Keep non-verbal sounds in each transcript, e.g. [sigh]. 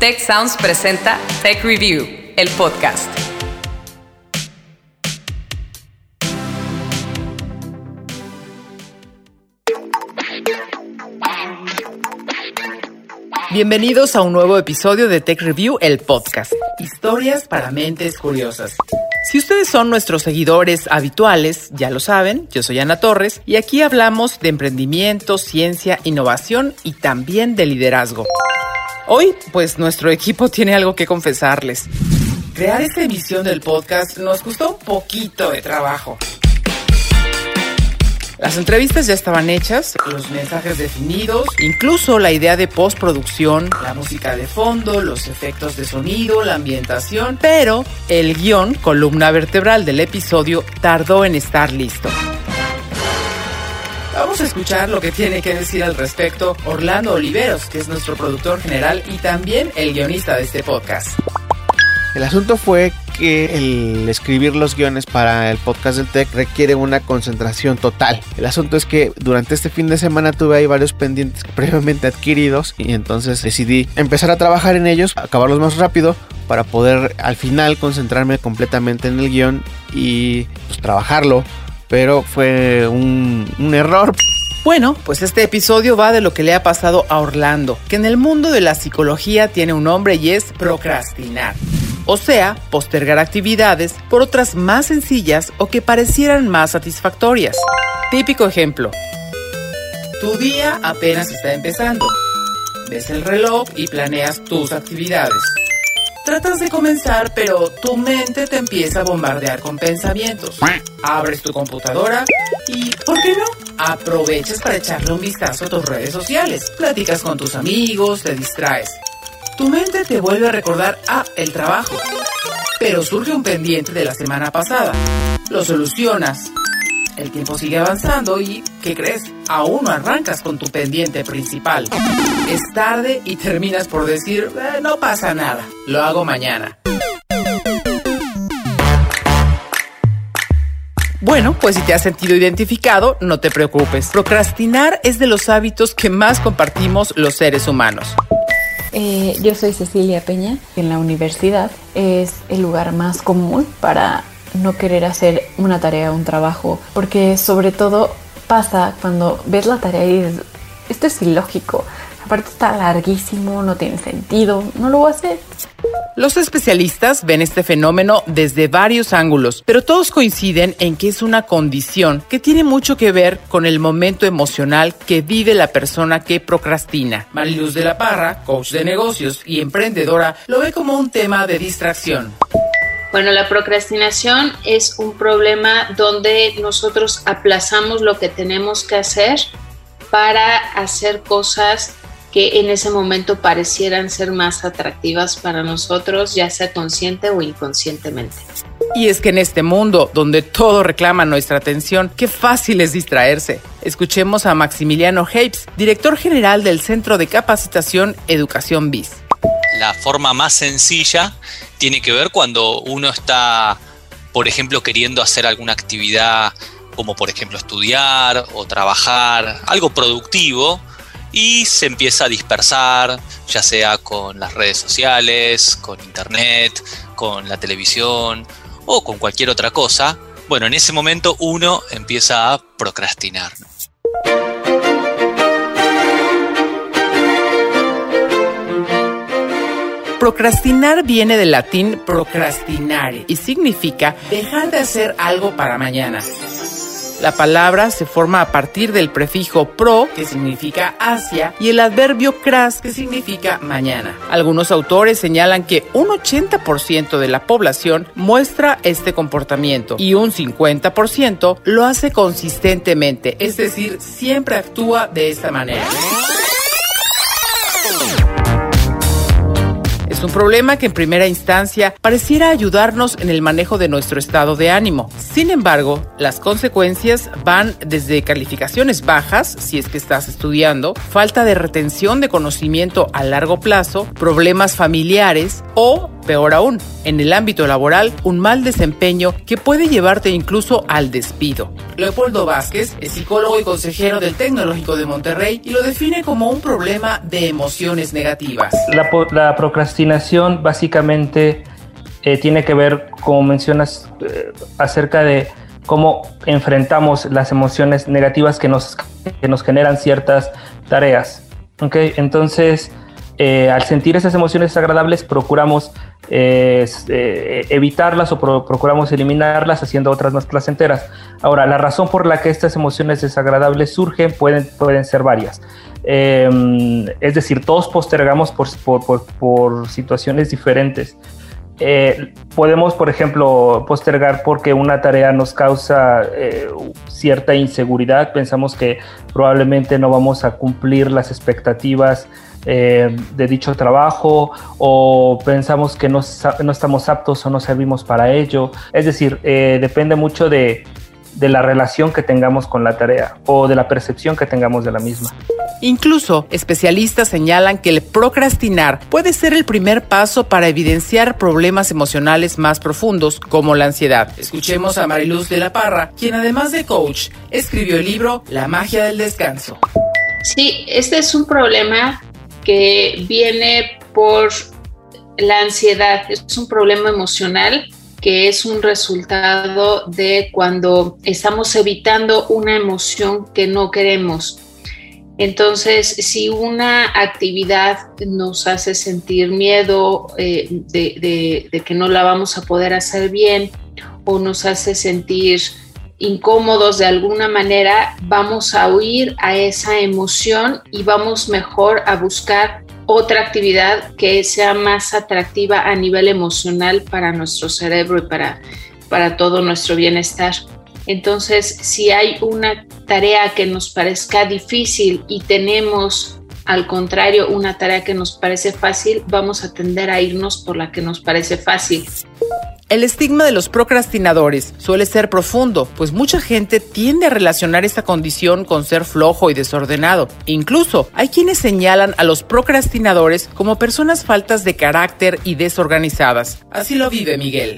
Tech Sounds presenta Tech Review, el podcast. Bienvenidos a un nuevo episodio de Tech Review, el podcast. Historias para mentes curiosas. Si ustedes son nuestros seguidores habituales, ya lo saben, yo soy Ana Torres y aquí hablamos de emprendimiento, ciencia, innovación y también de liderazgo. Hoy, pues nuestro equipo tiene algo que confesarles. Crear esta emisión del podcast nos costó un poquito de trabajo. Las entrevistas ya estaban hechas, los mensajes definidos, incluso la idea de postproducción, la música de fondo, los efectos de sonido, la ambientación, pero el guion, columna vertebral del episodio, tardó en estar listo. Vamos a escuchar lo que tiene que decir al respecto Orlando Oliveros, que es nuestro productor general y también el guionista de este podcast. El asunto fue que el escribir los guiones para el podcast del Tech requiere una concentración total. El asunto es que durante este fin de semana tuve ahí varios pendientes [laughs] previamente adquiridos y entonces decidí empezar a trabajar en ellos, acabarlos más rápido para poder al final concentrarme completamente en el guion y pues, trabajarlo. Pero fue un, un error. Bueno, pues este episodio va de lo que le ha pasado a Orlando, que en el mundo de la psicología tiene un nombre y es procrastinar o sea, postergar actividades por otras más sencillas o que parecieran más satisfactorias. Típico ejemplo. Tu día apenas está empezando. Ves el reloj y planeas tus actividades. Tratas de comenzar, pero tu mente te empieza a bombardear con pensamientos. Abres tu computadora y, ¿por qué no? Aprovechas para echarle un vistazo a tus redes sociales. Platicas con tus amigos, te distraes tu mente te vuelve a recordar, ah, el trabajo. Pero surge un pendiente de la semana pasada. Lo solucionas. El tiempo sigue avanzando y, ¿qué crees? Aún no arrancas con tu pendiente principal. Es tarde y terminas por decir, eh, no pasa nada, lo hago mañana. Bueno, pues si te has sentido identificado, no te preocupes. Procrastinar es de los hábitos que más compartimos los seres humanos. Eh, yo soy Cecilia Peña. En la universidad es el lugar más común para no querer hacer una tarea un trabajo, porque sobre todo pasa cuando ves la tarea y dices, esto es ilógico, aparte está larguísimo, no tiene sentido, no lo voy a hacer. Los especialistas ven este fenómeno desde varios ángulos, pero todos coinciden en que es una condición que tiene mucho que ver con el momento emocional que vive la persona que procrastina. Mariluz de la Parra, coach de negocios y emprendedora, lo ve como un tema de distracción. Bueno, la procrastinación es un problema donde nosotros aplazamos lo que tenemos que hacer para hacer cosas que en ese momento parecieran ser más atractivas para nosotros, ya sea consciente o inconscientemente. Y es que en este mundo donde todo reclama nuestra atención, qué fácil es distraerse. Escuchemos a Maximiliano Heibs, director general del Centro de Capacitación Educación BIS. La forma más sencilla tiene que ver cuando uno está, por ejemplo, queriendo hacer alguna actividad como por ejemplo estudiar o trabajar, algo productivo, y se empieza a dispersar, ya sea con las redes sociales, con internet, con la televisión o con cualquier otra cosa. Bueno, en ese momento uno empieza a procrastinar. Procrastinar viene del latín procrastinare y significa dejar de hacer algo para mañana. La palabra se forma a partir del prefijo pro, que significa hacia, y el adverbio cras, que significa mañana. Algunos autores señalan que un 80% de la población muestra este comportamiento y un 50% lo hace consistentemente, es decir, siempre actúa de esta manera. Es un problema que en primera instancia pareciera ayudarnos en el manejo de nuestro estado de ánimo. Sin embargo, las consecuencias van desde calificaciones bajas, si es que estás estudiando, falta de retención de conocimiento a largo plazo, problemas familiares o peor aún, en el ámbito laboral, un mal desempeño que puede llevarte incluso al despido. Leopoldo Vázquez es psicólogo y consejero del Tecnológico de Monterrey y lo define como un problema de emociones negativas. La, procrastinación básicamente eh, tiene que ver, como mencionas, eh, acerca de cómo enfrentamos las emociones negativas que nos, que nos generan ciertas tareas. Entonces, eh, al sentir esas emociones desagradables, procuramos eh, evitarlas o procuramos eliminarlas haciendo otras más placenteras. Ahora, la razón por la que estas emociones desagradables surgen pueden, pueden ser varias. Em, es decir, todos postergamos por, por, por situaciones diferentes. Eh, podemos, por ejemplo, postergar porque una tarea nos causa eh, cierta inseguridad, pensamos que probablemente no vamos a cumplir las expectativas eh, de dicho trabajo o pensamos que no, no, estamos aptos o no servimos para ello. Es decir, depende mucho de, de la relación que tengamos con la tarea o de la percepción que tengamos de la misma. Incluso, especialistas señalan que el procrastinar puede ser el primer paso para evidenciar problemas emocionales más profundos, como la ansiedad. Escuchemos a Mariluz de la Parra, quien además de coach, escribió el libro La magia del descanso. Sí, este es un problema que viene por la ansiedad, es un problema emocional que es un resultado de cuando estamos evitando una emoción que no queremos. Entonces, si una actividad nos hace sentir miedo eh, de, que no la vamos a poder hacer bien o nos hace sentir incómodos de alguna manera, vamos a huir a esa emoción y vamos mejor a buscar otra actividad que sea más atractiva a nivel emocional para nuestro cerebro y para, para todo nuestro bienestar. Entonces, si hay una tarea que nos parezca difícil y tenemos al contrario una tarea que nos parece fácil, vamos a tender a irnos por la que nos parece fácil. El estigma de los procrastinadores suele ser profundo, pues mucha gente tiende a relacionar esta condición con ser flojo y desordenado. Incluso hay quienes señalan a los procrastinadores como personas faltas de carácter y desorganizadas. Así lo vive Miguel.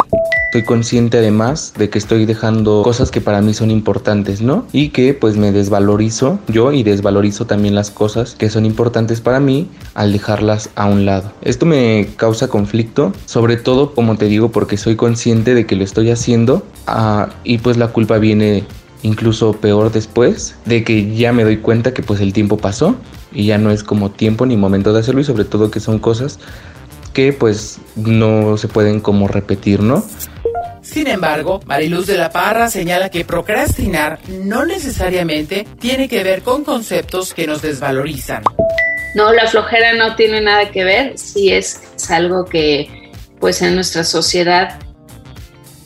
Estoy consciente además de que estoy dejando cosas que para mí son importantes, ¿no? Y que pues me desvalorizo yo y desvalorizo también las cosas que son importantes para mí al dejarlas a un lado. Esto me causa conflicto, sobre todo como te digo porque soy consciente de que lo estoy haciendo ah, y pues la culpa viene incluso peor después de que ya me doy cuenta que pues el tiempo pasó y ya no es como tiempo ni momento de hacerlo y sobre todo que son cosas que pues no se pueden como repetir, ¿no? Sin embargo, Mariluz de la Parra señala que procrastinar no necesariamente tiene que ver con conceptos que nos desvalorizan. No, la flojera no tiene nada que ver, sí es, algo que pues en nuestra sociedad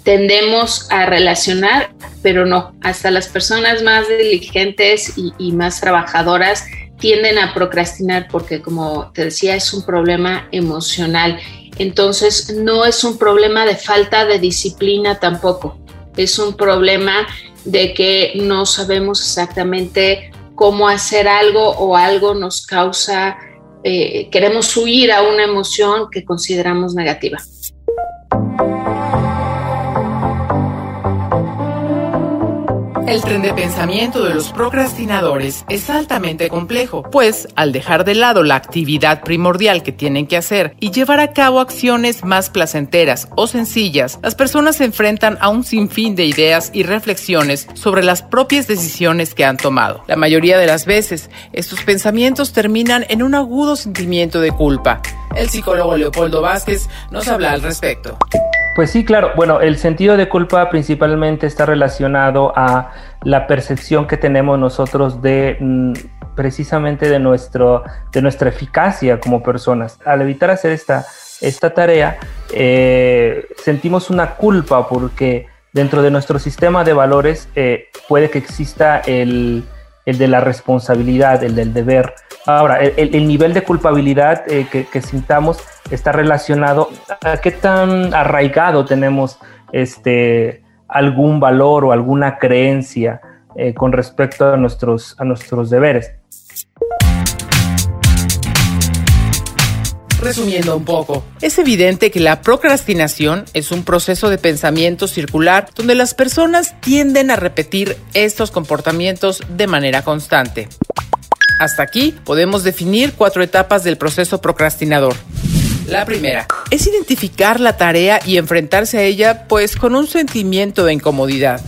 tendemos a relacionar, pero no, hasta las personas más diligentes y, y, más trabajadoras tienden a procrastinar porque, como te decía, es un problema emocional entonces, no es un problema de falta de disciplina tampoco, es un problema de que no sabemos exactamente cómo hacer algo o algo nos causa, eh, queremos huir a una emoción que consideramos negativa. El tren de pensamiento de los procrastinadores es altamente complejo, pues al dejar de lado la actividad primordial que tienen que hacer y llevar a cabo acciones más placenteras o sencillas, las personas se enfrentan a un sinfín de ideas y reflexiones sobre las propias decisiones que han tomado. La mayoría de las veces, estos pensamientos terminan en un agudo sentimiento de culpa. El psicólogo Leopoldo Vázquez nos habla al respecto. Pues sí, claro. Bueno, el sentido de culpa principalmente está relacionado a la percepción que tenemos nosotros de mm, precisamente de, nuestro, de nuestra eficacia como personas. Al evitar hacer esta, esta tarea, eh, sentimos una culpa porque dentro de nuestro sistema de valores eh, puede que exista el, el de la responsabilidad, el del deber. Ahora, el, nivel de culpabilidad eh, que, sintamos está relacionado a qué tan arraigado tenemos este, algún valor o alguna creencia eh, con respecto a nuestros, a nuestros deberes. Resumiendo un poco, es evidente que la procrastinación es un proceso de pensamiento circular donde las personas tienden a repetir estos comportamientos de manera constante. Hasta aquí podemos definir cuatro etapas del proceso procrastinador. La primera es identificar la tarea y enfrentarse a ella pues con un sentimiento de incomodidad.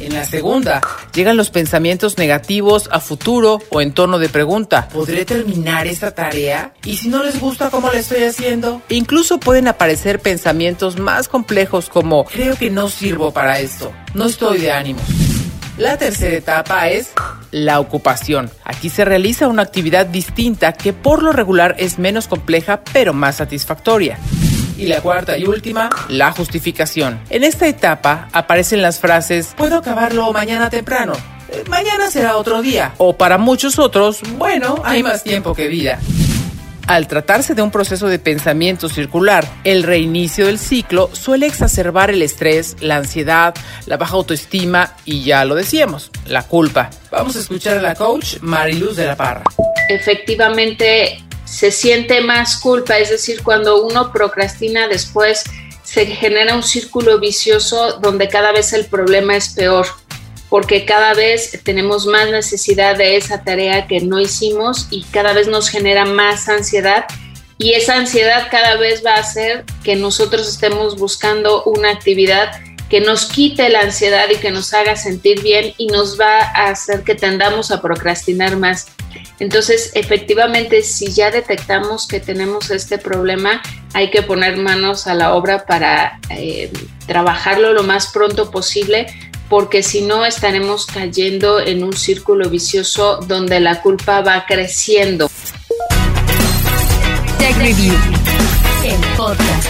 En la segunda, llegan los pensamientos negativos a futuro o en tono de pregunta. ¿Podré terminar esta tarea? ¿Y si no les gusta cómo la estoy haciendo? E incluso pueden aparecer pensamientos más complejos como creo que no sirvo para esto, no estoy de ánimos. La tercera etapa es la ocupación. Aquí se realiza una actividad distinta que por lo regular es menos compleja pero más satisfactoria. Y la cuarta y última, la justificación. En esta etapa aparecen las frases puedo acabarlo mañana temprano. Eh, mañana será otro día. O para muchos otros, bueno, hay más tiempo que vida. Al tratarse de un proceso de pensamiento circular, el reinicio del ciclo suele exacerbar el estrés, la ansiedad, la baja autoestima y ya lo decíamos, la culpa. Vamos a escuchar a la coach Mariluz de la Parra. Efectivamente, se siente más culpa, es decir, cuando uno procrastina después se genera un círculo vicioso donde cada vez el problema es peor porque cada vez tenemos más necesidad de esa tarea que no hicimos y cada vez nos genera más ansiedad y esa ansiedad cada vez va a hacer que nosotros estemos buscando una actividad que nos quite la ansiedad y que nos haga sentir bien y nos va a hacer que tendamos a procrastinar más. Entonces, efectivamente, si ya detectamos que tenemos este problema, hay que poner manos a la obra para eh, trabajarlo lo más pronto posible porque si no estaremos cayendo en un círculo vicioso donde la culpa va creciendo. Tech Review, el podcast.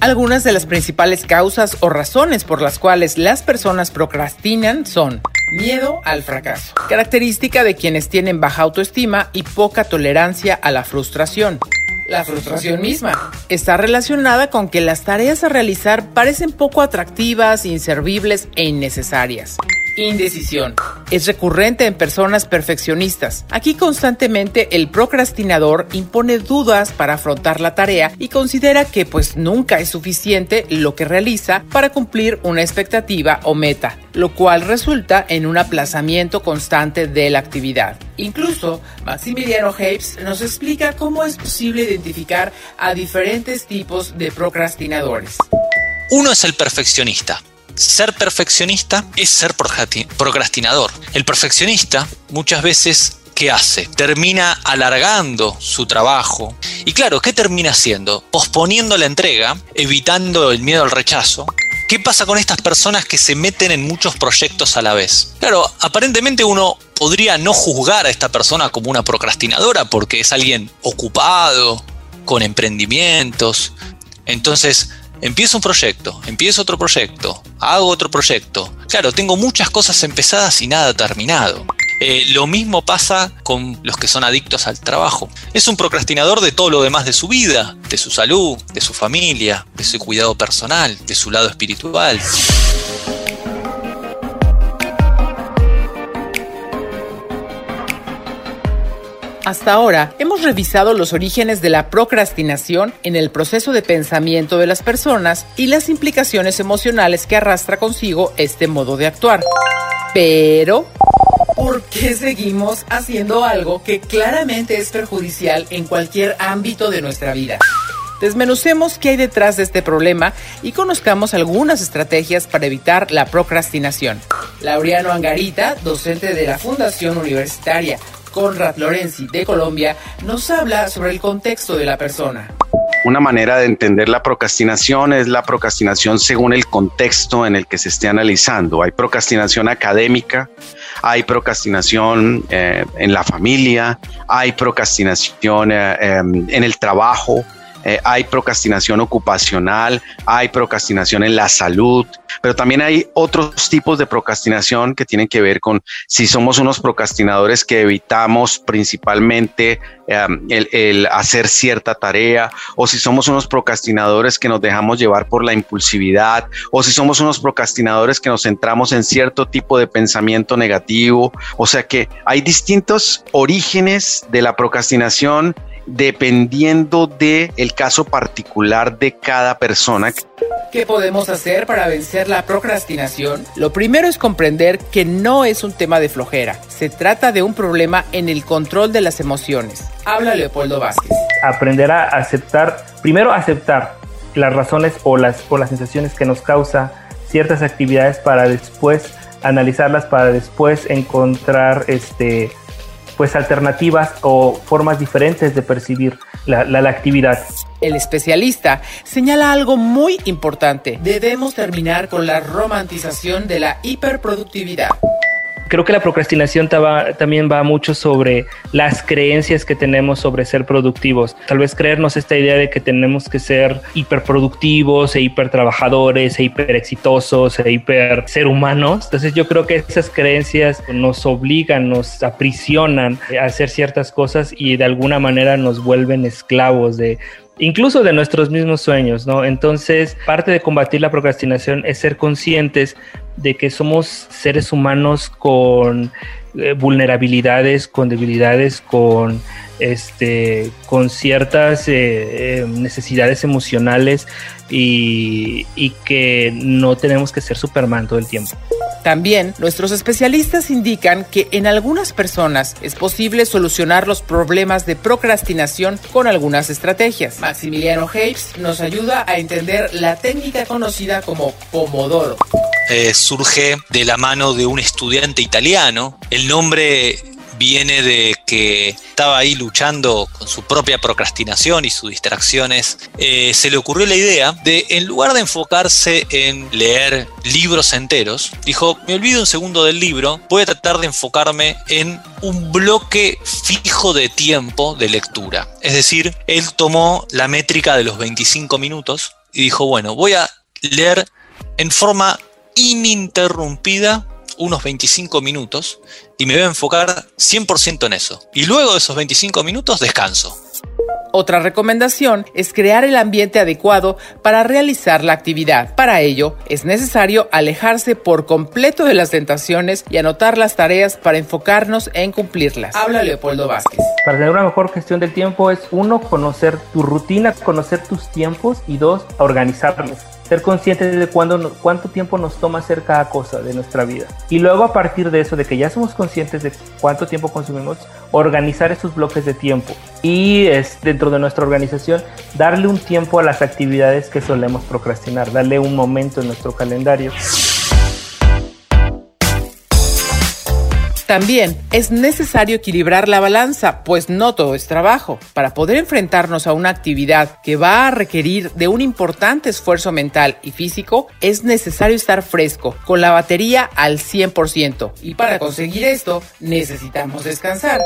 Algunas de las principales causas o razones por las cuales las personas procrastinan son miedo al fracaso, característica de quienes tienen baja autoestima y poca tolerancia a la frustración, la frustración misma. Está relacionada con que las tareas a realizar parecen poco atractivas, inservibles e innecesarias. Indecisión. Es recurrente en personas perfeccionistas. Aquí constantemente el procrastinador impone dudas para afrontar la tarea y considera que pues nunca es suficiente lo que realiza para cumplir una expectativa o meta, lo cual resulta en un aplazamiento constante de la actividad. Incluso Maximiliano Heibs nos explica cómo es posible identificar a diferentes tipos de procrastinadores. Uno es el perfeccionista ser perfeccionista es ser procrastinador. El perfeccionista muchas veces ¿qué hace? Termina alargando su trabajo. Y claro, ¿qué termina haciendo? Posponiendo la entrega, evitando el miedo al rechazo. ¿Qué pasa con estas personas que se meten en muchos proyectos a la vez? Claro, aparentemente uno podría no juzgar a esta persona como una procrastinadora porque es alguien ocupado, con emprendimientos. Entonces, Empiezo un proyecto, empiezo otro proyecto, hago otro proyecto. Claro, tengo muchas cosas empezadas y nada terminado. Eh, lo mismo pasa con los que son adictos al trabajo. Es un procrastinador de todo lo demás de su vida, de su salud, de su familia, de su cuidado personal, de su lado espiritual. Hasta ahora hemos revisado los orígenes de la procrastinación en el proceso de pensamiento de las personas y las implicaciones emocionales que arrastra consigo este modo de actuar. Pero, ¿por qué seguimos haciendo algo que claramente es perjudicial en cualquier ámbito de nuestra vida? Desmenucemos qué hay detrás de este problema y conozcamos algunas estrategias para evitar la procrastinación. Laureano Angarita, docente de la Fundación Universitaria Conrad Lorenzi de Colombia nos habla sobre el contexto de la persona. Una manera de entender la procrastinación es la procrastinación según el contexto en el que se esté analizando. Hay procrastinación académica, hay procrastinación eh, en la familia, hay procrastinación eh, em, en el trabajo, eh, hay procrastinación ocupacional, hay procrastinación en la salud, pero también hay otros tipos de procrastinación que tienen que ver con si somos unos procrastinadores que evitamos principalmente em, el, hacer cierta tarea, o si somos unos procrastinadores que nos dejamos llevar por la impulsividad, o si somos unos procrastinadores que nos centramos en cierto tipo de pensamiento negativo. O sea que hay distintos orígenes de la procrastinación dependiendo de el caso particular de cada persona. ¿Qué podemos hacer para vencer la procrastinación? Lo primero es comprender que no es un tema de flojera, se trata de un problema en el control de las emociones. Habla Leopoldo Vázquez. Aprender a aceptar, primero aceptar las razones o las, o las sensaciones que nos causa ciertas actividades para después analizarlas, para después encontrar este, pues alternativas o formas diferentes de percibir la, actividad. El especialista señala algo muy importante. Debemos terminar con la romantización de la hiperproductividad creo que la procrastinación también va mucho sobre las creencias que tenemos sobre ser productivos. Tal vez creernos esta idea de que tenemos que ser hiperproductivos e hipertrabajadores e hiper exitosos e hiper ser humanos. Entonces yo creo que esas creencias nos obligan, nos aprisionan a hacer ciertas cosas y de alguna manera nos vuelven esclavos de incluso de nuestros mismos sueños. Entonces, parte de combatir la procrastinación es ser conscientes de que somos seres humanos con eh, vulnerabilidades, con debilidades, con este, con ciertas eh, eh, necesidades emocionales y, y que no tenemos que ser Superman todo el tiempo. También, nuestros especialistas indican que en algunas personas es posible solucionar los problemas de procrastinación con algunas estrategias. Maximiliano Hayes nos ayuda a entender la técnica conocida como Pomodoro. Surge de la mano de un estudiante italiano. El nombre viene de que estaba ahí luchando con su propia procrastinación y sus distracciones, eh, se le ocurrió la idea de, en lugar de enfocarse en leer libros enteros, dijo, me olvido un segundo del libro, voy a tratar de enfocarme en un bloque fijo de tiempo de lectura. Es decir, él tomó la métrica de los 25 minutos y dijo, bueno, voy a leer en forma ininterrumpida unos 25 minutos y me voy a enfocar 100% en eso. Y luego de esos 25 minutos descanso. Otra recomendación es crear el ambiente adecuado para realizar la actividad. Para ello, es necesario alejarse por completo de las tentaciones y anotar las tareas para enfocarnos en cumplirlas. Habla Leopoldo Vázquez. Para tener una mejor gestión del tiempo es uno, conocer tu rutina, conocer tus tiempos y dos, organizarlos ser conscientes de cuándo, cuánto tiempo nos toma hacer cada cosa de nuestra vida. Y luego a partir de eso, de que ya somos conscientes de cuánto tiempo consumimos, organizar esos bloques de tiempo. Y es, dentro de nuestra organización, darle un tiempo a las actividades que solemos procrastinar, darle un momento en nuestro calendario. También es necesario equilibrar la balanza, pues no todo es trabajo. Para poder enfrentarnos a una actividad que va a requerir de un importante esfuerzo mental y físico, es necesario estar fresco, con la batería al 100%. Y para conseguir esto, necesitamos descansar.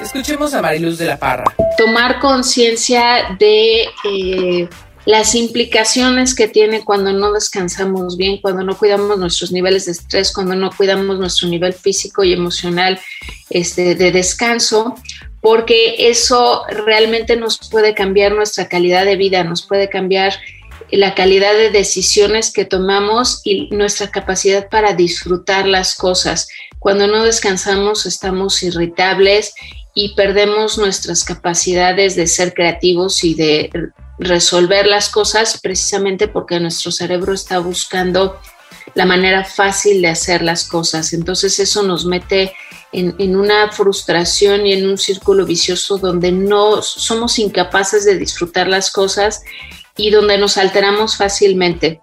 Escuchemos a Mariluz de la Parra. Tomar conciencia de... Eh, las implicaciones que tiene cuando no descansamos bien, cuando no cuidamos nuestros niveles de estrés, cuando no cuidamos nuestro nivel físico y emocional este, de descanso, porque eso realmente nos puede cambiar nuestra calidad de vida, nos puede cambiar la calidad de decisiones que tomamos y nuestra capacidad para disfrutar las cosas. Cuando no descansamos estamos irritables y perdemos nuestras capacidades de ser creativos y de resolver las cosas precisamente porque nuestro cerebro está buscando la manera fácil de hacer las cosas. Entonces eso nos mete en, una frustración y en un círculo vicioso donde no somos incapaces de disfrutar las cosas y donde nos alteramos fácilmente.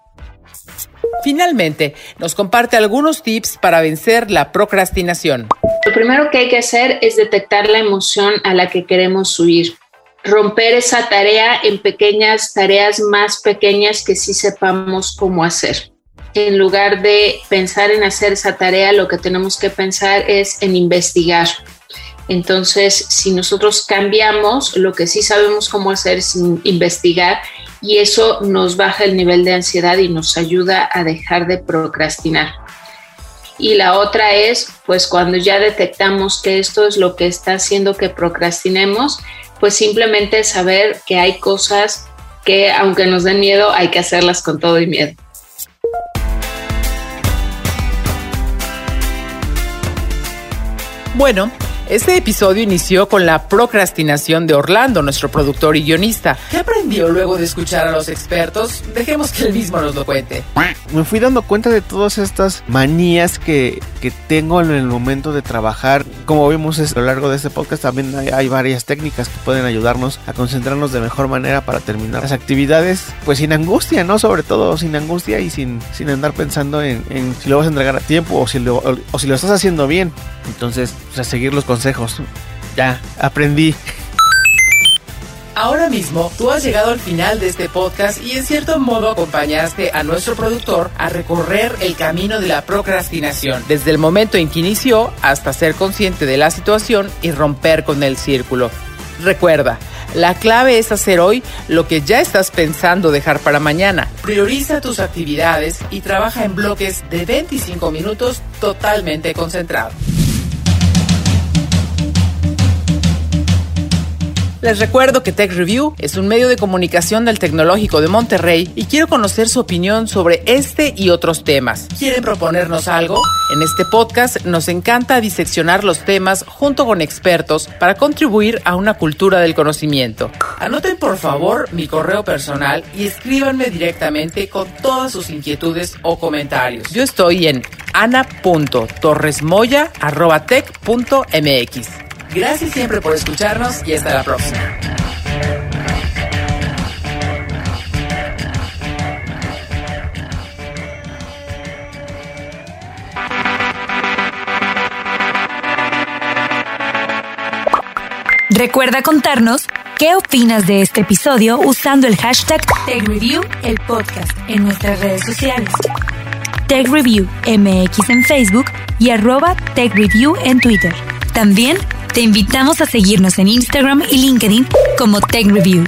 Finalmente, nos comparte algunos tips para vencer la procrastinación. Lo primero que hay que hacer es detectar la emoción a la que queremos huir romper esa tarea en pequeñas tareas más pequeñas que sí sepamos cómo hacer. En lugar de pensar en hacer esa tarea, lo que tenemos que pensar es en investigar, Entonces, si nosotros cambiamos, lo que sí sabemos cómo hacer es investigar y eso nos baja el nivel de ansiedad y nos ayuda a dejar de procrastinar. Y la otra es, pues cuando ya detectamos que esto es lo que está haciendo que procrastinemos, pues simplemente saber que hay cosas que aunque nos den miedo, hay que hacerlas con todo y miedo. Bueno, este episodio inició con la procrastinación de Orlando, nuestro productor y guionista. ¿Qué aprendió luego de escuchar a los expertos? Dejemos que él mismo nos lo cuente. Me fui dando cuenta de todas estas manías que, que tengo en el momento de trabajar. Como vimos a lo largo de este podcast, también hay, varias técnicas que pueden ayudarnos a concentrarnos de mejor manera para terminar las actividades, pues sin angustia, ¿no? Sobre todo sin angustia y sin, sin andar pensando en, si lo vas a entregar a tiempo o si lo, o, si lo estás haciendo bien. Entonces, pues, a seguir los consejos. Ya, aprendí. Ahora mismo tú has llegado al final de este podcast y en cierto modo acompañaste a nuestro productor a recorrer el camino de la procrastinación, desde el momento en que inició hasta ser consciente de la situación y romper con el círculo. Recuerda, la clave es hacer hoy lo que ya estás pensando dejar para mañana. Prioriza tus actividades y trabaja en bloques de 25 minutos totalmente concentrado. Les recuerdo que Tech Review es un medio de comunicación del Tecnológico de Monterrey y quiero conocer su opinión sobre este y otros temas. ¿Quieren proponernos algo? En este podcast nos encanta diseccionar los temas junto con expertos para contribuir a una cultura del conocimiento. Anoten por favor mi correo personal y escríbanme directamente con todas sus inquietudes o comentarios. Yo estoy en ana.torresmoya.tech.mx. Gracias siempre por escucharnos y hasta la próxima. Recuerda contarnos qué opinas de este episodio usando el hashtag TechReview, el podcast, en nuestras redes sociales. TechReview MX en Facebook y arroba TechReview en Twitter. También te invitamos a seguirnos en Instagram y LinkedIn como Tech Review.